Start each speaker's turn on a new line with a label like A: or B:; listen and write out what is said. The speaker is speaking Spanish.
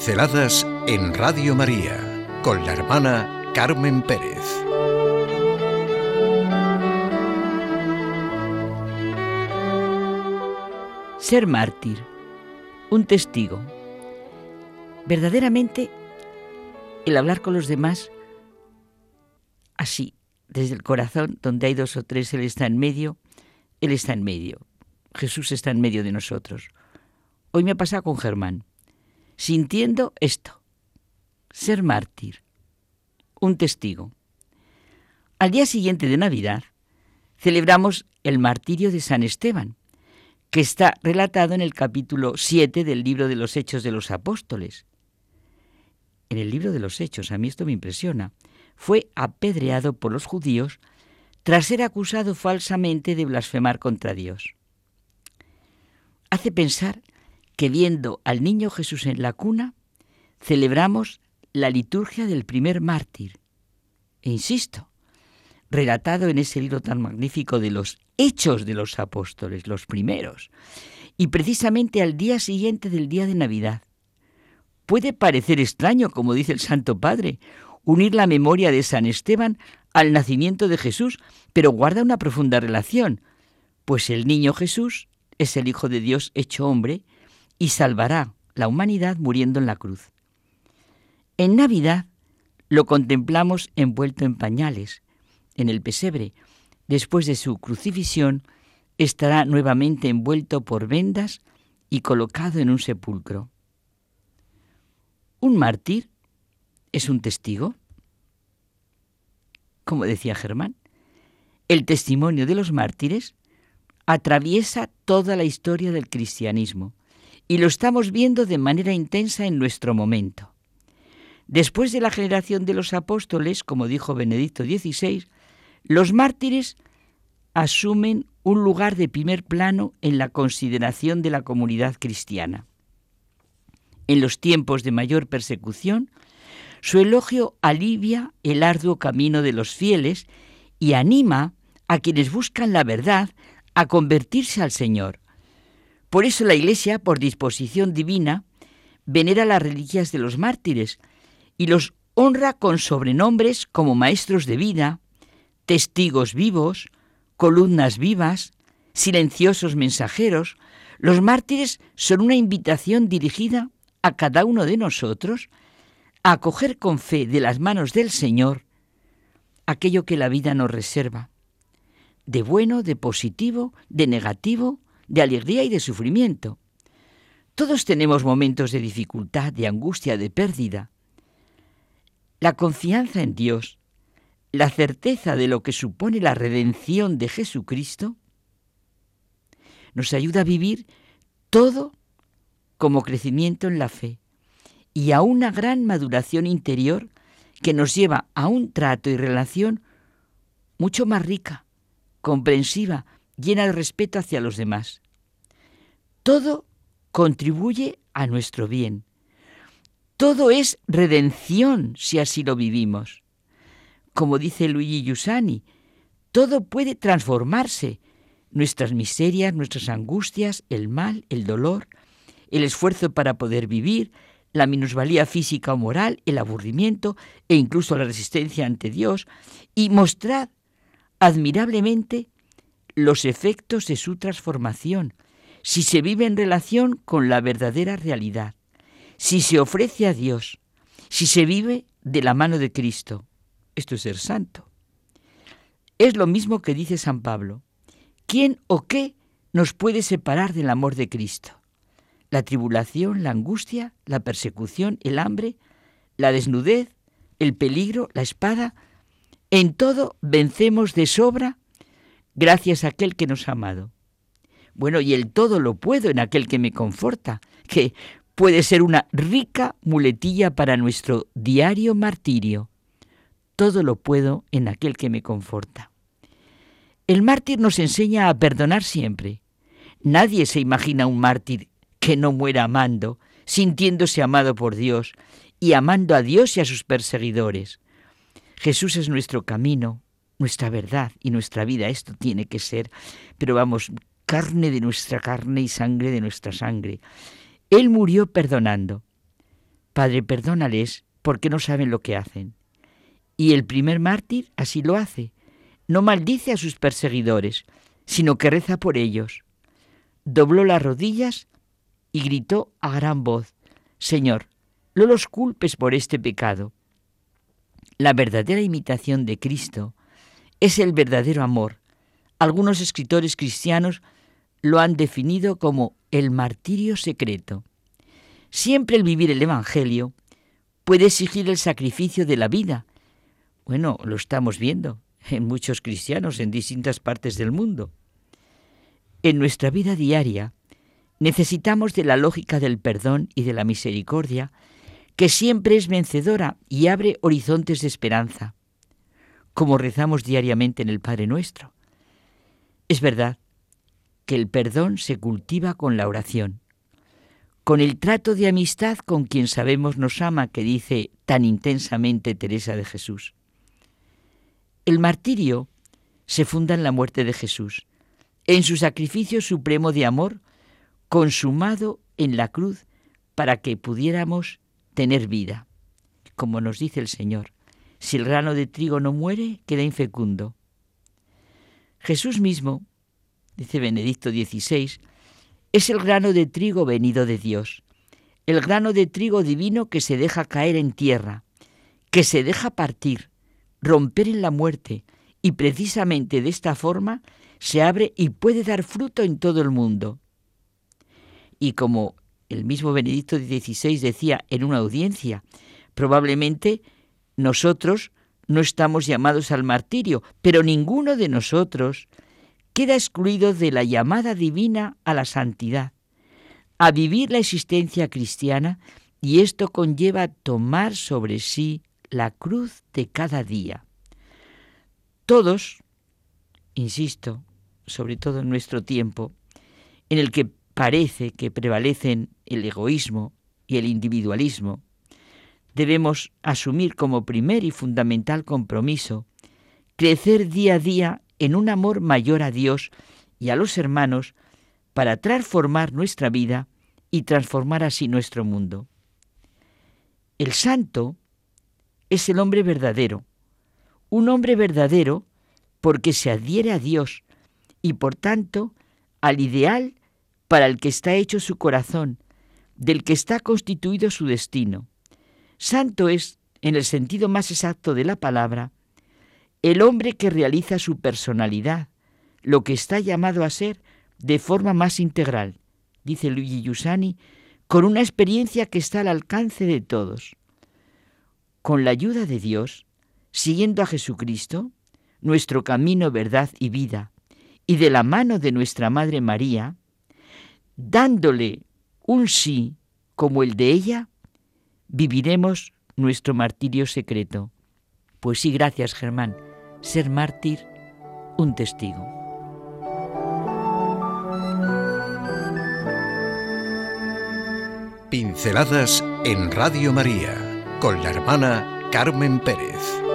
A: Pinceladas en Radio María con la hermana Carmen Pérez.
B: Ser mártir, un testigo. Verdaderamente, el hablar con los demás así, desde el corazón, donde hay dos o tres, Él está en medio, Él está en medio. Jesús está en medio de nosotros. Hoy me ha pasado con Germán sintiendo esto, ser mártir, un testigo. Al día siguiente de Navidad celebramos el martirio de San Esteban, que está relatado en el capítulo 7 del libro de los Hechos de los Apóstoles. En el libro de los Hechos, a mí esto me impresiona, fue apedreado por los judíos tras ser acusado falsamente de blasfemar contra Dios. Hace pensar que viendo al niño Jesús en la cuna, celebramos la liturgia del primer mártir. E insisto, relatado en ese libro tan magnífico de los hechos de los apóstoles, los primeros, y precisamente al día siguiente del día de Navidad. Puede parecer extraño, como dice el Santo Padre, unir la memoria de San Esteban al nacimiento de Jesús, pero guarda una profunda relación, pues el niño Jesús es el Hijo de Dios hecho hombre, y salvará la humanidad muriendo en la cruz. En Navidad lo contemplamos envuelto en pañales, en el pesebre. Después de su crucifixión, estará nuevamente envuelto por vendas y colocado en un sepulcro. Un mártir es un testigo. Como decía Germán, el testimonio de los mártires atraviesa toda la historia del cristianismo y lo estamos viendo de manera intensa en nuestro momento. Después de la generación de los apóstoles, como dijo Benedicto XVI, los mártires asumen un lugar de primer plano en la consideración de la comunidad cristiana. En los tiempos de mayor persecución, su elogio alivia el arduo camino de los fieles y anima a quienes buscan la verdad a convertirse al Señor, por eso la Iglesia, por disposición divina, venera las reliquias de los mártires y los honra con sobrenombres como maestros de vida, testigos vivos, columnas vivas, silenciosos mensajeros. Los mártires son una invitación dirigida a cada uno de nosotros a acoger con fe de las manos del Señor aquello que la vida nos reserva, de bueno, de positivo, de negativo, de alegría y de sufrimiento. Todos tenemos momentos de dificultad, de angustia, de pérdida. La confianza en Dios, la certeza de lo que supone la redención de Jesucristo, nos ayuda a vivir todo como crecimiento en la fe y a una gran maduración interior que nos lleva a un trato y relación mucho más rica, comprensiva, llena de respeto hacia los demás. Todo contribuye a nuestro bien. Todo es redención si así lo vivimos. Como dice Luigi Giussani, todo puede transformarse. Nuestras miserias, nuestras angustias, el mal, el dolor, el esfuerzo para poder vivir, la minusvalía física o moral, el aburrimiento e incluso la resistencia ante Dios, y mostrar admirablemente los efectos de su transformación, si se vive en relación con la verdadera realidad, si se ofrece a Dios, si se vive de la mano de Cristo. Esto es ser santo. Es lo mismo que dice San Pablo. ¿Quién o qué nos puede separar del amor de Cristo? La tribulación, la angustia, la persecución, el hambre, la desnudez, el peligro, la espada. En todo vencemos de sobra gracias a aquel que nos ha amado. Bueno, y el todo lo puedo en aquel que me conforta, que puede ser una rica muletilla para nuestro diario martirio. Todo lo puedo en aquel que me conforta. El mártir nos enseña a perdonar siempre. Nadie se imagina un mártir que no muera amando, sintiéndose amado por Dios y amando a Dios y a sus perseguidores. Jesús es nuestro camino, nuestra verdad y nuestra vida. Esto tiene que ser, pero vamos, carne de nuestra carne y sangre de nuestra sangre. Él murió perdonando. Padre, perdónales porque no saben lo que hacen. Y el primer mártir así lo hace. No maldice a sus perseguidores, sino que reza por ellos. Dobló las rodillas y gritó a gran voz, Señor, no los culpes por este pecado. La verdadera imitación de Cristo es el verdadero amor. Algunos escritores cristianos lo han definido como el martirio secreto. Siempre el vivir el Evangelio puede exigir el sacrificio de la vida. Bueno, lo estamos viendo en muchos cristianos en distintas partes del mundo. En nuestra vida diaria necesitamos de la lógica del perdón y de la misericordia, que siempre es vencedora y abre horizontes de esperanza, como rezamos diariamente en el Padre Nuestro. Es verdad que el perdón se cultiva con la oración, con el trato de amistad con quien sabemos nos ama, que dice tan intensamente Teresa de Jesús. El martirio se funda en la muerte de Jesús, en su sacrificio supremo de amor, consumado en la cruz para que pudiéramos tener vida. Como nos dice el Señor, si el grano de trigo no muere, queda infecundo. Jesús mismo dice Benedicto XVI, es el grano de trigo venido de Dios, el grano de trigo divino que se deja caer en tierra, que se deja partir, romper en la muerte, y precisamente de esta forma se abre y puede dar fruto en todo el mundo. Y como el mismo Benedicto XVI decía en una audiencia, probablemente nosotros no estamos llamados al martirio, pero ninguno de nosotros queda excluido de la llamada divina a la santidad, a vivir la existencia cristiana, y esto conlleva tomar sobre sí la cruz de cada día. Todos, insisto, sobre todo en nuestro tiempo, en el que parece que prevalecen el egoísmo y el individualismo, debemos asumir como primer y fundamental compromiso crecer día a día en un amor mayor a Dios y a los hermanos para transformar nuestra vida y transformar así nuestro mundo. El santo es el hombre verdadero, un hombre verdadero porque se adhiere a Dios y por tanto al ideal para el que está hecho su corazón, del que está constituido su destino. Santo es, en el sentido más exacto de la palabra, el hombre que realiza su personalidad, lo que está llamado a ser de forma más integral, dice Luigi Giussani, con una experiencia que está al alcance de todos. Con la ayuda de Dios, siguiendo a Jesucristo, nuestro camino, verdad y vida, y de la mano de nuestra Madre María, dándole un sí como el de ella, viviremos nuestro martirio secreto. Pues sí, gracias Germán ser mártir, un testigo.
A: Pinceladas en Radio María con la hermana Carmen Pérez.